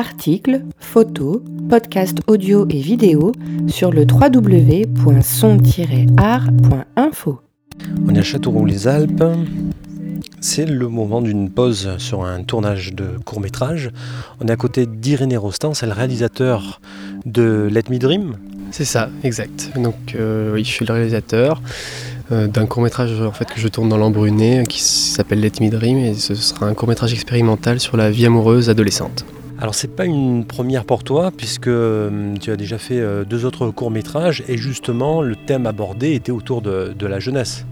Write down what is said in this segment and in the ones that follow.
articles, photos, podcasts audio et vidéo sur le www.son-art.info. On est à Châteauroux-les-Alpes. C'est le moment d'une pause sur un tournage de court métrage. On est à côté d'Irénée Rostand, c'est le réalisateur de Let Me Dream. C'est ça, exact. Donc euh, oui, je suis le réalisateur euh, d'un court métrage en fait que je tourne dans l'Embruné qui s'appelle Let Me Dream et ce sera un court métrage expérimental sur la vie amoureuse adolescente. Alors c'est pas une première pour toi puisque euh, tu as déjà fait deux autres courts métrages et justement le thème abordé était autour de, la jeunesse.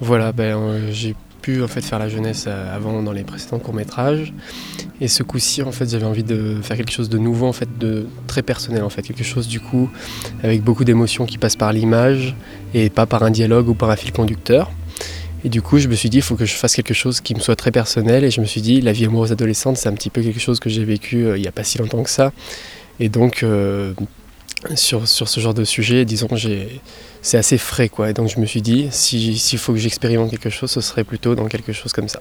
Voilà, ben, j'ai pu en fait faire la jeunesse euh, avant dans les précédents courts métrages et ce coup-ci en fait j'avais envie de faire quelque chose de nouveau en fait de très personnel en fait. Quelque chose du coup avec beaucoup d'émotions qui passent par l'image et pas par un dialogue ou par un fil conducteur et du coup je me suis dit il faut que je fasse quelque chose qui me soit très personnel et je me suis dit la vie amoureuse adolescente c'est un petit peu quelque chose que j'ai vécu euh, il n'y a pas si longtemps que ça et donc euh, sur, sur, ce genre de sujet, disons, c'est assez frais. Quoi. Et donc je me suis dit, s'il faut que j'expérimente quelque chose, ce serait plutôt dans quelque chose comme ça.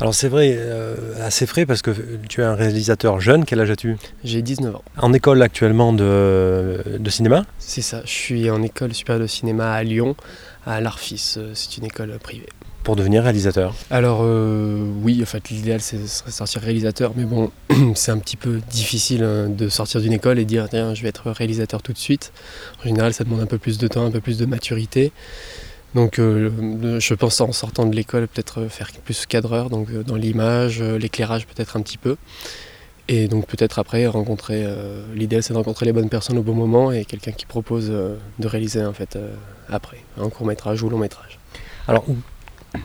Alors c'est vrai, euh, assez frais parce que tu es un réalisateur jeune, quel âge as-tu? J'ai 19 ans. En école actuellement de, de cinéma? C'est ça, je suis en école supérieure de cinéma à Lyon, à l'Arfis, euh, c'est une école privée. Pour devenir réalisateur? Alors euh, oui, en fait l'idéal c'est sortir réalisateur, mais bon c'est un petit peu difficile hein, de sortir d'une école et dire tiens je vais être réalisateur tout de suite. En général ça demande un peu plus de temps, un peu plus de maturité. Donc euh, je pense en sortant de l'école peut-être faire plus cadreur, donc euh, dans l'image, l'éclairage peut-être un petit peu. Et donc peut-être après rencontrer, l'idéal c'est de rencontrer les bonnes personnes au bon moment et quelqu'un qui propose de réaliser en fait après, un court métrage ou long métrage. Alors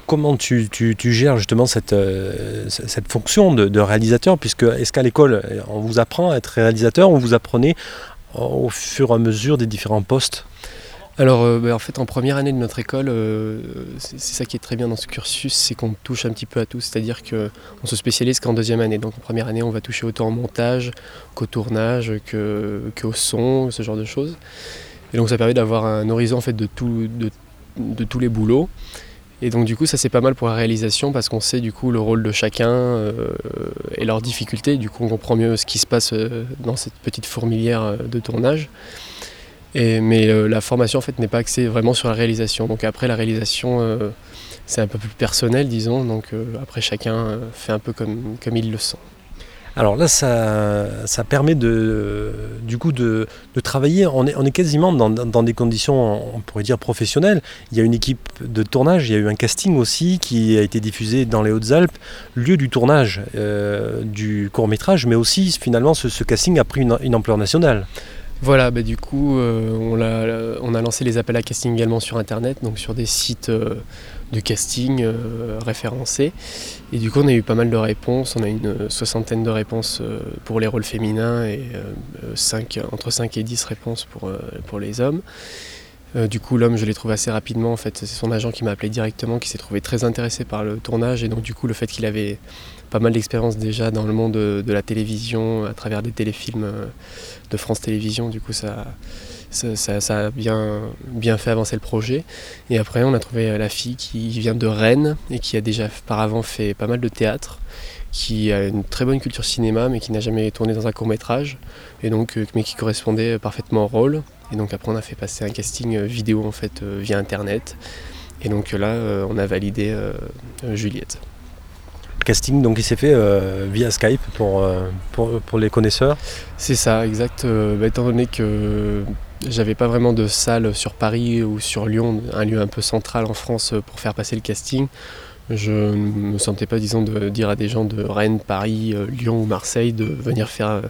Comment tu, gères justement cette, euh, fonction de, réalisateur? Puisque est-ce qu'à l'école, on vous apprend à être réalisateur ou vous apprenez au fur et à mesure des différents postes? Alors euh, ben, en fait en première année de notre école, euh, c'est ça qui est très bien dans ce cursus, c'est qu'on touche un petit peu à tout, c'est-à-dire qu'on se spécialise qu'en deuxième année. Donc en première année on va toucher autant au montage qu'au tournage, qu'au son, ce genre de choses. Et donc ça permet d'avoir un horizon fait de, tous les boulots. Et donc du coup ça c'est pas mal pour la réalisation parce qu'on sait du coup le rôle de chacun euh, et leurs difficultés. Du coup on comprend mieux ce qui se passe dans cette petite fourmilière de tournage. Mais la formation en fait n'est pas axée vraiment sur la réalisation. Donc après la réalisation c'est un peu plus personnel disons. Donc après chacun fait un peu comme, comme il le sent. Alors là, ça, ça permet de, du coup de, travailler. On est, quasiment dans, des conditions, on pourrait dire professionnelles. Il y a une équipe de tournage, il y a eu un casting aussi qui a été diffusé dans les Hautes-Alpes, lieu du tournage euh, du court métrage, mais aussi finalement ce, casting a pris une, ampleur nationale. Voilà, bah, du coup, euh, on, a, lancé les appels à casting également sur Internet, donc sur des sites euh, de casting euh, référencés. Et du coup, on a eu pas mal de réponses. On a une soixantaine de réponses pour les rôles féminins et 5, entre 5 et 10 réponses pour les hommes. Du coup, l'homme, je l'ai trouvé assez rapidement. En fait, c'est son agent qui m'a appelé directement, qui s'est trouvé très intéressé par le tournage. Et donc, du coup, le fait qu'il avait pas mal d'expérience déjà dans le monde de, de, la télévision, à travers des téléfilms de France Télévisions, du coup, ça, ça, a bien, fait avancer le projet. Et après, on a trouvé la fille qui vient de Rennes et qui a déjà auparavant fait pas mal de théâtre, qui a une très bonne culture cinéma, mais qui n'a jamais tourné dans un court métrage, et donc, euh, mais qui correspondait parfaitement au rôle. Et donc après, on a fait passer un casting vidéo en fait euh, via Internet. Et donc là, euh, on a validé Juliette casting donc il s'est fait via Skype pour, pour, les connaisseurs C'est ça, exact. Bah, étant donné que j'avais pas vraiment de salle sur Paris ou sur Lyon, un lieu un peu central en France pour faire passer le casting. Je ne me sentais pas, disons, de dire à des gens de Rennes, Paris, euh, Lyon ou Marseille de venir faire euh,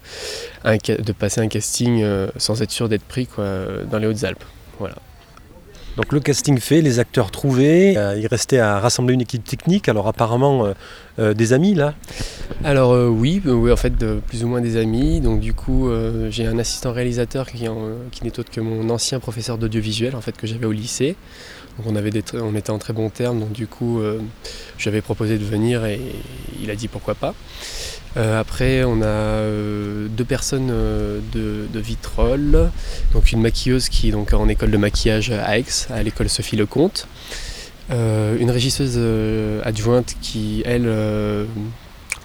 un, de passer un casting euh, sans être sûr d'être pris quoi, dans les Hautes-Alpes. Voilà. Donc le casting fait, les acteurs trouvés, euh, il restait à rassembler une équipe technique, alors apparemment euh, euh, des amis là. Alors oui, oui, en fait plus ou moins des amis, donc du coup j'ai un assistant réalisateur qui, qui n'est autre que mon ancien professeur d'audiovisuel en fait que j'avais au lycée. On, était en très bons termes, donc du coup avais proposé de venir et il a dit pourquoi pas. Euh, après, on a euh, deux personnes euh, de, de, Vitrolles, donc une maquilleuse qui est donc en école de maquillage à Aix, à l'école Sophie Lecomte, une régisseuse adjointe qui, elle,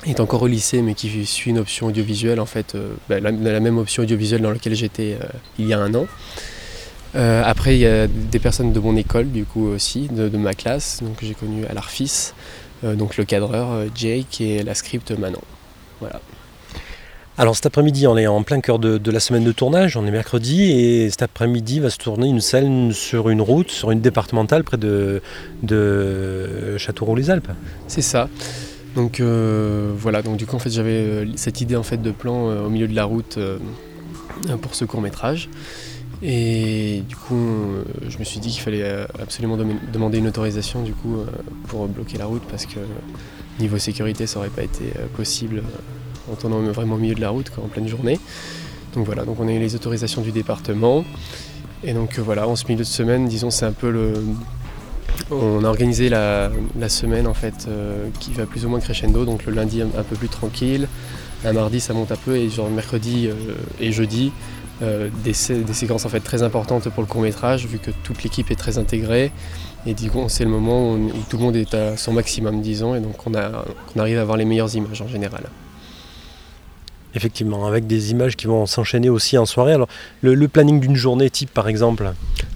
est encore au lycée mais qui suit une option audiovisuelle en fait, bah, la, même option audiovisuelle dans laquelle j'étais il y a un an. Après il y a des personnes de mon école du coup aussi, de, ma classe, donc j'ai connu à l'Arfis, donc le cadreur Jake et la script Manon. Voilà. Alors cet après-midi, on est en plein cœur de, la semaine de tournage, on est mercredi, et cet après-midi va se tourner une scène sur une route, sur une départementale près de, de Châteauroux-les-Alpes. C'est ça. Donc euh, voilà, donc du coup en fait j'avais euh, cette idée en fait de plan euh, au milieu de la route pour ce court métrage. Et du coup je me suis dit qu'il fallait absolument demander une autorisation du coup pour bloquer la route parce que niveau sécurité ça aurait pas été possible en tournant vraiment au milieu de la route, en pleine journée. Donc voilà, donc on a eu les autorisations du département. Et donc euh, voilà, en ce milieu de semaine, disons, c'est un peu le. On a organisé la, semaine en fait euh, qui va plus ou moins crescendo, donc le lundi un, peu plus tranquille, un mardi ça monte un peu et genre mercredi euh, et jeudi des, séquences en fait très importantes pour le court métrage vu que toute l'équipe est très intégrée et du coup c'est le moment où, tout le monde est à son maximum disons et donc on, a, on arrive à avoir les meilleures images en général. Effectivement, avec des images qui vont s'enchaîner aussi en soirée. Alors, le, planning d'une journée type, par exemple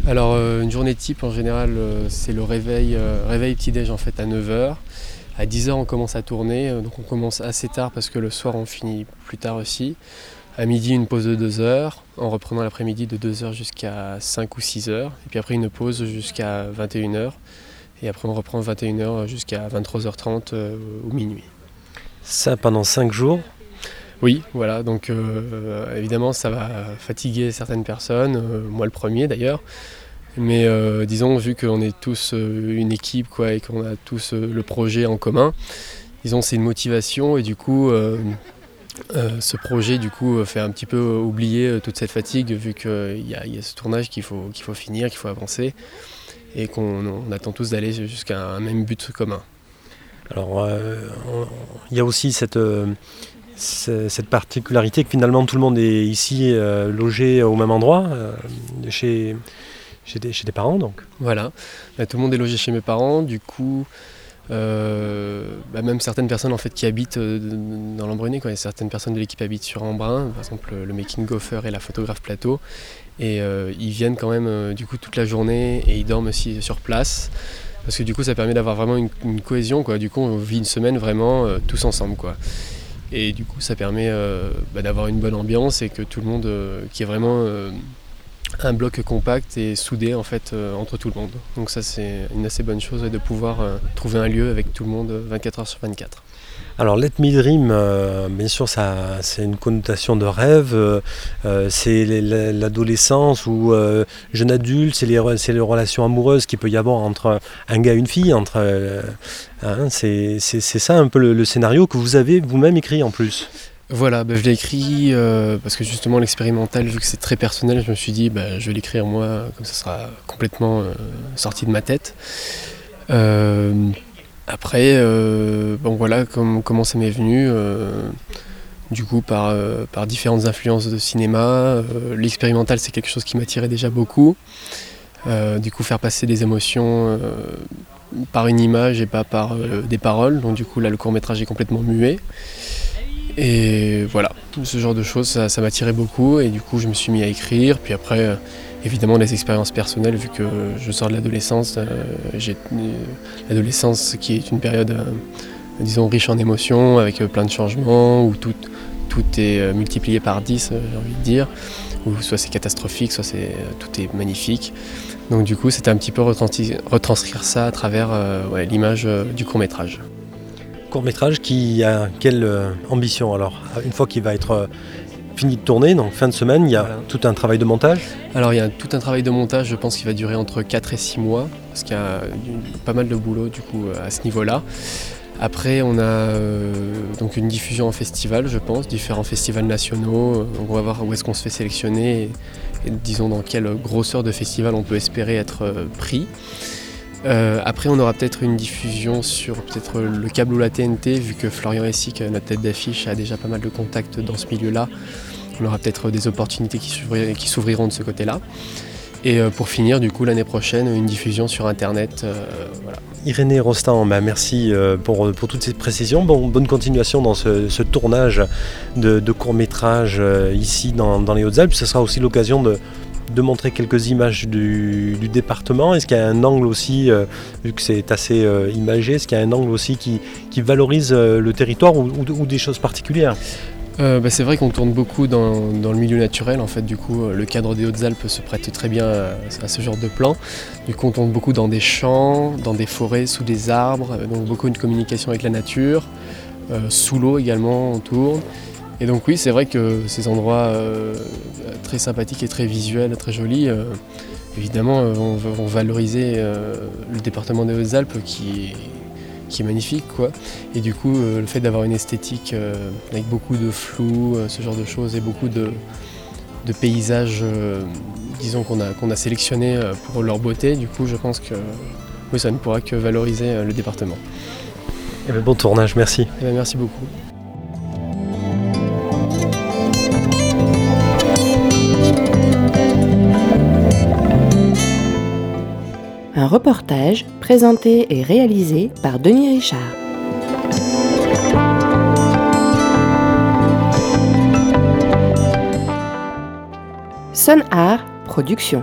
Alors, euh, une journée type, en général, euh, c'est le réveil, euh, réveil petit-déj en fait à 9h. À 10h, on commence à tourner. donc, on commence assez tard parce que le soir, on finit plus tard aussi. À midi, une pause de 2 h en reprenant l'après-midi de 2 h jusqu'à 5 ou 6 h Et puis après, une pause jusqu'à 21 h Et après, on reprend 21 h jusqu'à 23h30 ou minuit. Ça pendant 5 jours oui, voilà, donc euh, évidemment ça va fatiguer certaines personnes, euh, moi le premier d'ailleurs. Mais euh, disons, vu qu'on est tous une équipe quoi, et qu'on a tous le projet en commun, disons c'est une motivation et du coup ce projet du coup fait un petit peu oublier toute cette fatigue vu qu'il y, a ce tournage qu'il faut, qu'il faut finir, qu'il faut avancer et qu'on attend tous d'aller jusqu'à un même but commun. Alors il y a aussi cette cette particularité que finalement tout le monde est ici euh, logé au même endroit, euh, chez, chez, des, chez, des, parents donc. Voilà, bah, tout le monde est logé chez mes parents, du coup euh, bah, même certaines personnes en fait qui habitent dans l'Embrunais, certaines personnes de l'équipe habitent sur Embrun, par exemple le making gopher et la photographe plateau, et ils viennent quand même du coup toute la journée et ils dorment aussi sur place. Parce que du coup ça permet d'avoir vraiment une, cohésion quoi. Du coup on vit une semaine vraiment tous ensemble quoi. Et du coup, ça permet euh, bah, d'avoir une bonne ambiance et que tout le monde, euh, qui est vraiment euh, un bloc compact et soudé en fait entre tout le monde. Donc ça, c'est une assez bonne chose de pouvoir trouver un lieu avec tout le monde 24 heures sur 24. Alors Let Me Dream, euh, bien sûr, ça, c'est une connotation de rêve, euh, euh, c'est l'adolescence ou jeune adulte, c'est les, les, relations amoureuses qu'il peut y avoir entre un gars et une fille. Entre, hein, c'est, ça un peu le, scénario que vous avez vous-même écrit en plus. Voilà, bah, je l'ai écrit parce que justement l'expérimental, vu que c'est très personnel, je me suis dit bah, je vais l'écrire moi, comme ça sera complètement sorti de ma tête. Après, euh, bon voilà comment ça m'est venu. Euh, du coup, par, euh, par, différentes influences de cinéma. L'expérimental, c'est quelque chose qui m'attirait déjà beaucoup. du coup, faire passer des émotions par une image et pas par des paroles. Donc, du coup, là, le court métrage est complètement muet. Et voilà, ce genre de choses, ça, m'attirait beaucoup. Et du coup, je me suis mis à écrire. Puis après, évidemment les expériences personnelles vu que je sors de l'adolescence. Euh, j'ai l'adolescence qui est une période, euh, disons, riche en émotions, avec euh, plein de changements, où tout, tout est multiplié par 10, j'ai envie de dire, où soit c'est catastrophique, soit c'est, tout est magnifique. Donc du coup, c'était un petit peu retranscrire ça à travers l'image du court métrage. Court métrage qui a quelle ambition alors Une fois qu'il va être fini de tourner, donc fin de semaine, il y a tout un travail de montage? Alors il y a tout un travail de montage, je pense qu'il va durer entre 4 et 6 mois, parce qu'il y a pas mal de boulot du coup à ce niveau-là. Après, on a euh, donc une diffusion en festival, je pense, différents festivals nationaux. Donc on va voir où est-ce qu'on se fait sélectionner et, disons dans quelle grosseur de festival on peut espérer être euh, pris. Euh, après, on aura peut-être une diffusion sur peut-être le câble ou la TNT, vu que Florian Essic, notre tête d'affiche, a déjà pas mal de contacts dans ce milieu-là. On aura peut-être des opportunités qui s'ouvriront de ce côté-là. Et euh, pour finir, du coup, l'année prochaine, une diffusion sur Internet. Euh. Irénée Rostand, bah, merci euh, pour, toutes ces précisions. Bon, bonne continuation dans ce, tournage de, de court-métrage ici dans, dans les Hautes-Alpes. Ce sera aussi l'occasion de, de montrer quelques images du, département Est-ce qu'il y a un angle aussi, vu que c'est assez imagé, est-ce qu'il y a un angle aussi qui, valorise le territoire ou, des choses particulières? Euh, bah, c'est vrai qu'on tourne beaucoup dans, le milieu naturel. En fait, du coup, euh, le cadre des Hautes-Alpes se prête très bien à, ce genre de plan. Du coup, on tourne beaucoup dans des champs, dans des forêts, sous des arbres, euh, donc beaucoup de communication avec la nature. sous l'eau également, on tourne. Et donc oui, c'est vrai que ces endroits très sympathiques et très visuels, très jolis, évidemment, vont, vont valoriser le département des Hautes-Alpes qui qui est magnifique quoi. Et du coup euh, le fait d'avoir une esthétique euh, avec beaucoup de flou, euh, ce genre de choses et beaucoup de, paysages disons qu'on a, qu'on a sélectionnés pour leur beauté, du coup je pense que oui, ça ne pourra que valoriser le département. Et eh ben, bon tournage, merci. Eh ben, merci beaucoup. Un reportage présenté et réalisé par Denis Richard. Son Art Production.